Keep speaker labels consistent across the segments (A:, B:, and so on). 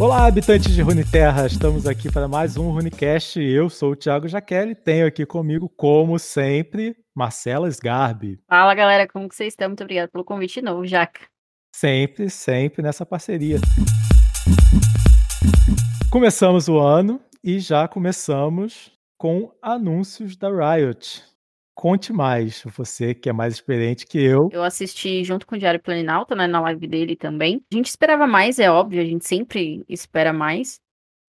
A: Olá, habitantes de Runeterra, estamos aqui para mais um Runecast. Eu sou o Thiago Jaqueli, tenho aqui comigo, como sempre, Marcela Sgarbi.
B: Fala galera, como que vocês estão? Muito obrigado pelo convite de novo, Jaca.
A: Sempre, sempre nessa parceria. Começamos o ano e já começamos com anúncios da Riot. Conte mais, você que é mais experiente que eu.
B: Eu assisti junto com o Diário Planinalta, né, na live dele também. A gente esperava mais, é óbvio, a gente sempre espera mais.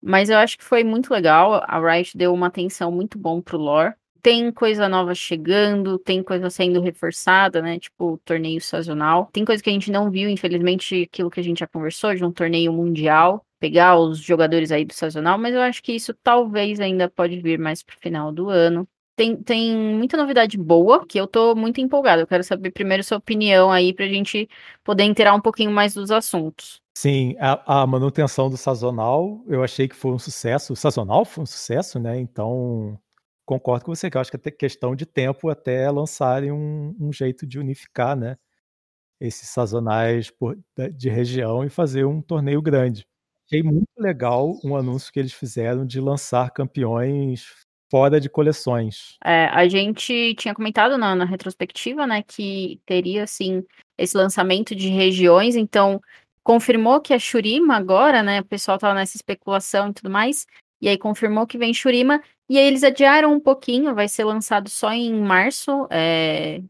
B: Mas eu acho que foi muito legal. A Riot deu uma atenção muito bom pro lore. Tem coisa nova chegando, tem coisa sendo reforçada, né? Tipo, torneio sazonal. Tem coisa que a gente não viu, infelizmente, aquilo que a gente já conversou, de um torneio mundial. Pegar os jogadores aí do sazonal, mas eu acho que isso talvez ainda pode vir mais pro final do ano tem, tem muita novidade boa que eu tô muito empolgada. Eu quero saber primeiro sua opinião aí pra gente poder inteirar um pouquinho mais dos assuntos.
A: Sim, a, a, manutenção do sazonal, eu achei que foi um sucesso. O sazonal foi um sucesso, né? Então, concordo com você, que eu acho que é questão de tempo até lançarem um, um jeito de unificar, né? Esses sazonais por, de região e fazer um torneio grande. Achei muito legal um anúncio que eles fizeram de lançar campeões fora de coleções.
B: É, a gente tinha comentado na, na, retrospectiva, né, que teria, assim, esse lançamento de regiões, então confirmou que a Shurima agora, né, o pessoal tava nessa especulação e tudo mais, e aí confirmou que vem Shurima, e aí eles adiaram um pouquinho, vai ser lançado só em março, é...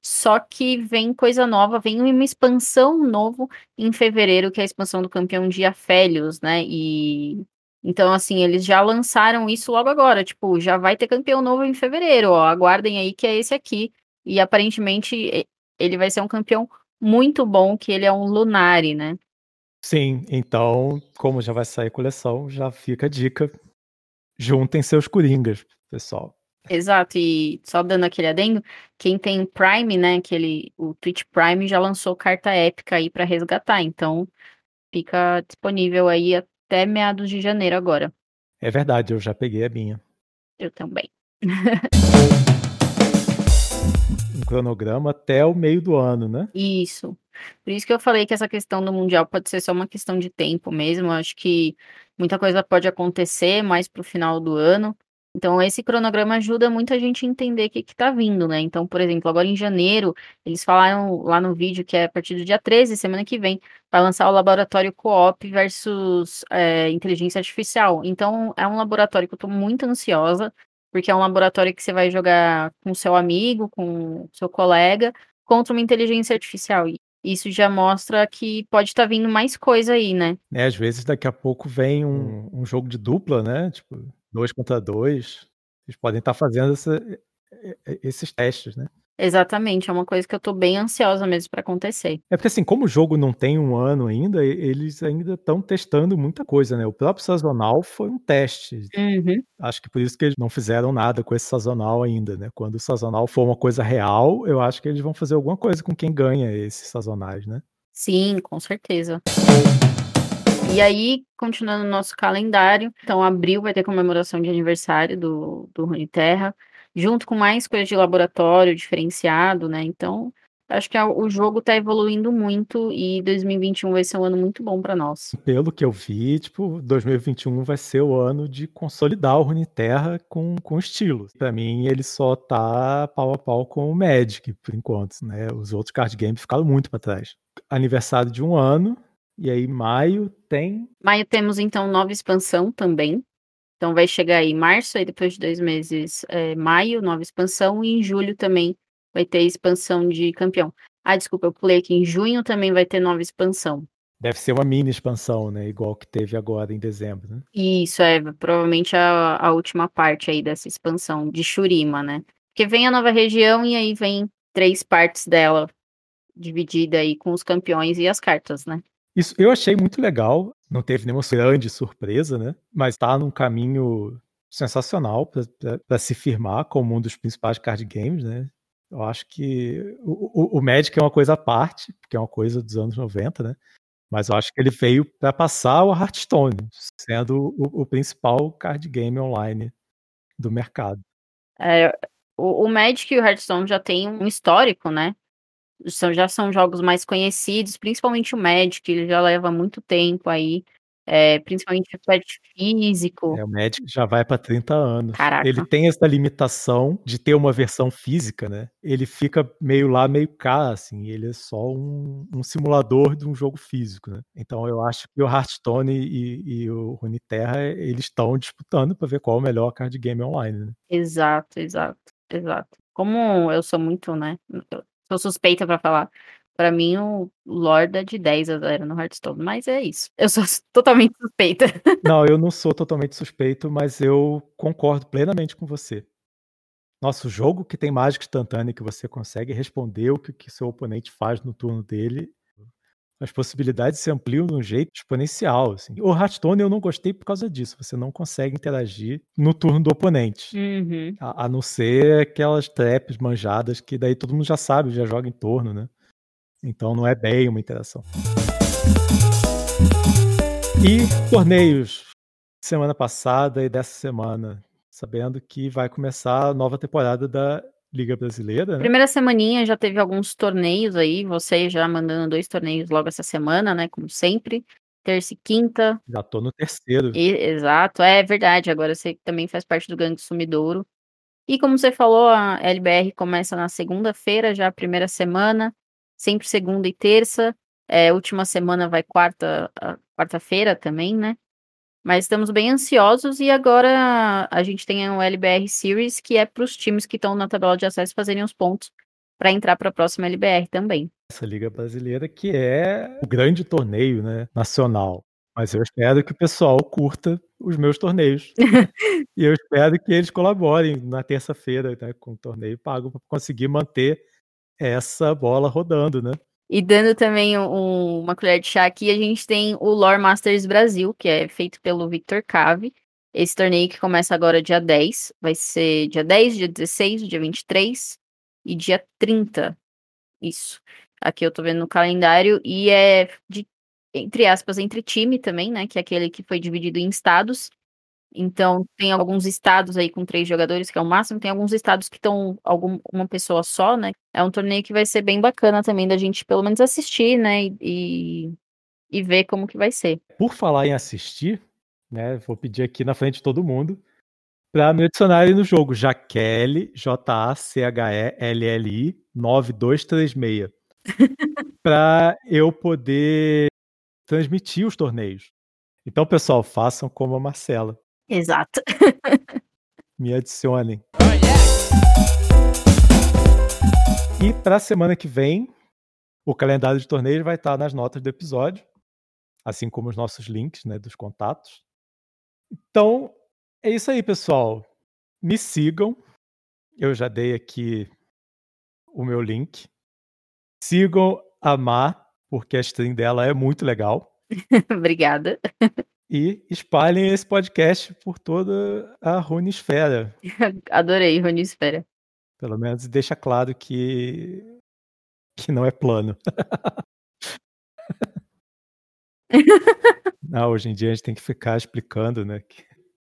B: só que vem coisa nova, vem uma expansão novo em fevereiro, que é a expansão do campeão de Afélios, né, e então, assim, eles já lançaram isso logo agora. Tipo, já vai ter campeão novo em fevereiro, ó. Aguardem aí que é esse aqui. E aparentemente ele vai ser um campeão muito bom, que ele é um Lunari, né?
A: Sim, então, como já vai sair coleção, já fica a dica. Juntem seus coringas, pessoal.
B: Exato, e só dando aquele adendo, quem tem Prime, né, aquele, o Twitch Prime já lançou carta épica aí para resgatar, então fica disponível aí até meados de janeiro agora.
A: É verdade, eu já peguei a minha.
B: Eu também.
A: um cronograma até o meio do ano, né?
B: Isso. Por isso que eu falei que essa questão do Mundial pode ser só uma questão de tempo mesmo. Eu acho que muita coisa pode acontecer mais pro final do ano. Então, esse cronograma ajuda muito a gente a entender o que está vindo, né? Então, por exemplo, agora em janeiro, eles falaram lá no vídeo que é a partir do dia 13, semana que vem, vai lançar o laboratório Co-op versus é, inteligência artificial. Então, é um laboratório que eu estou muito ansiosa, porque é um laboratório que você vai jogar com seu amigo, com seu colega, contra uma inteligência artificial. E isso já mostra que pode estar tá vindo mais coisa aí, né?
A: É, às vezes daqui a pouco vem um, um jogo de dupla, né? Tipo, dois contra dois, eles podem estar fazendo essa, esses testes, né?
B: Exatamente, é uma coisa que eu tô bem ansiosa mesmo para acontecer.
A: É porque assim, como o jogo não tem um ano ainda, eles ainda estão testando muita coisa, né? O próprio sazonal foi um teste.
B: Uhum.
A: Acho que por isso que eles não fizeram nada com esse sazonal ainda, né? Quando o sazonal for uma coisa real, eu acho que eles vão fazer alguma coisa com quem ganha esses sazonais, né?
B: Sim, com certeza. E aí, continuando o nosso calendário, então abril vai ter comemoração de aniversário do, do Terra, junto com mais coisas de laboratório diferenciado, né? Então, acho que o jogo tá evoluindo muito e 2021 vai ser um ano muito bom para nós.
A: Pelo que eu vi, tipo, 2021 vai ser o ano de consolidar o Runeterra com, com estilo. Para mim, ele só tá pau a pau com o Magic, por enquanto, né? Os outros card games ficaram muito para trás. Aniversário de um ano, e aí, maio tem.
B: Maio temos então nova expansão também. Então vai chegar aí março, aí depois de dois meses, é, maio, nova expansão, e em julho também vai ter expansão de campeão. Ah, desculpa, eu pulei aqui. Em junho também vai ter nova expansão.
A: Deve ser uma mini expansão, né? Igual que teve agora em dezembro, né?
B: Isso, é provavelmente a, a última parte aí dessa expansão de Shurima, né? Porque vem a nova região e aí vem três partes dela dividida aí com os campeões e as cartas, né?
A: Isso eu achei muito legal, não teve nenhuma grande surpresa, né? Mas tá num caminho sensacional para se firmar como um dos principais card games, né? Eu acho que o, o, o Magic é uma coisa à parte, porque é uma coisa dos anos 90, né? Mas eu acho que ele veio para passar o Hearthstone, sendo o, o, principal card game online do mercado.
B: É, o, o Magic e o Hearthstone já tem um histórico, né? São, já são jogos mais conhecidos, principalmente o Magic, ele já leva muito tempo aí é, principalmente aspecto físico.
A: É, o Magic já vai para 30 anos.
B: Caraca.
A: Ele tem essa limitação de ter uma versão física, né? Ele fica meio lá, meio cá, assim. Ele é só um, um simulador de um jogo físico, né? Então eu acho que o Hearthstone e, e o Runeterra, eles estão disputando para ver qual é o melhor card game online, né?
B: Exato, exato, exato. Como eu sou muito, né? Sou suspeita para falar. Pra mim, o Lord é de 10 a 0 no Hearthstone, mas é isso. Eu sou totalmente suspeita.
A: Não, eu não sou totalmente suspeito, mas eu concordo plenamente com você. Nosso jogo que tem mágica instantânea, que você consegue responder o que, que seu oponente faz no turno dele, as possibilidades se ampliam de um jeito exponencial. Assim. O Hearthstone eu não gostei por causa disso. Você não consegue interagir no turno do oponente.
B: Uhum.
A: A, a não ser aquelas traps manjadas que daí todo mundo já sabe, já joga em torno, né? Então não é bem uma interação. E torneios semana passada e dessa semana, sabendo que vai começar a nova temporada da Liga Brasileira, né?
B: Primeira semaninha já teve alguns torneios aí, você já mandando dois torneios logo essa semana, né? Como sempre. Terça e quinta.
A: Já tô no terceiro.
B: E, exato, é verdade. Agora você também faz parte do Gangue Sumidouro. E como você falou, a LBR começa na segunda-feira, já a primeira semana sempre segunda e terça. É, última semana vai quarta, quarta-feira também, né? Mas estamos bem ansiosos e agora a gente tem o LBR Series, que é para os times que estão na tabela de acesso fazerem os pontos para entrar para a próxima LBR também.
A: Essa liga brasileira que é o grande torneio, né, nacional. Mas eu espero que o pessoal curta os meus torneios. e eu espero que eles colaborem na terça-feira né, com o torneio pago para conseguir manter essa bola rodando, né?
B: E dando também um, uma colher de chá aqui, a gente tem o Lore Masters Brasil, que é feito pelo Victor Cave. Esse torneio que começa agora dia 10, vai ser dia 10, dia 16, dia 23 e dia 30. Isso. Aqui eu tô vendo no calendário e é de entre aspas, entre time também, né, que é aquele que foi dividido em estados. Então, tem alguns estados aí com três jogadores, que é o máximo, tem alguns estados que estão uma pessoa só, né? É um torneio que vai ser bem bacana também da gente, pelo menos, assistir, né? E, e ver como que vai ser.
A: Por falar em assistir, né? Vou pedir aqui na frente de todo mundo para me adicionarem no jogo Jaquele, J-A-C-H-E-L-L-I 9236. para eu poder transmitir os torneios. Então, pessoal, façam como a Marcela.
B: Exato.
A: Me adicionem. E para a semana que vem, o calendário de torneios vai estar nas notas do episódio, assim como os nossos links né, dos contatos. Então, é isso aí, pessoal. Me sigam. Eu já dei aqui o meu link. Sigam a Mar, porque a stream dela é muito legal.
B: Obrigada
A: e espalhem esse podcast por toda a Runisfera.
B: Adorei Runisfera.
A: Pelo menos deixa claro que que não é plano. não, hoje em dia a gente tem que ficar explicando, né?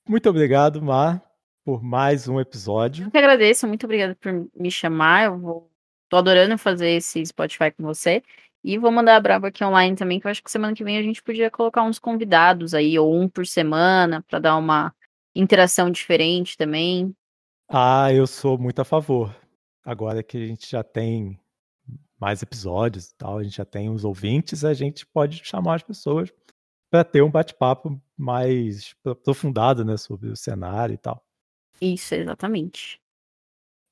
A: Muito obrigado, Mar, por mais um episódio.
B: Eu que agradeço, muito obrigada por me chamar. Eu vou... tô adorando fazer esse Spotify com você. E vou mandar a brava aqui online também, que eu acho que semana que vem a gente podia colocar uns convidados aí, ou um por semana, para dar uma interação diferente também.
A: Ah, eu sou muito a favor. Agora que a gente já tem mais episódios e tal, a gente já tem os ouvintes, a gente pode chamar as pessoas para ter um bate-papo mais aprofundado, né, sobre o cenário e tal.
B: Isso, exatamente.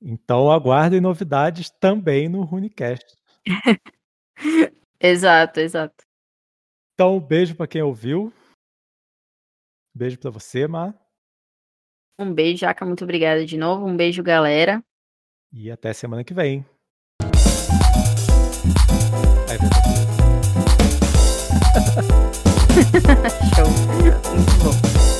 A: Então aguardem novidades também no Runicast.
B: exato, exato.
A: Então, um beijo para quem ouviu. Beijo para você, Mar.
B: Um beijo, Jaca. Muito obrigada de novo. Um beijo, galera.
A: E até semana que vem.
B: Show.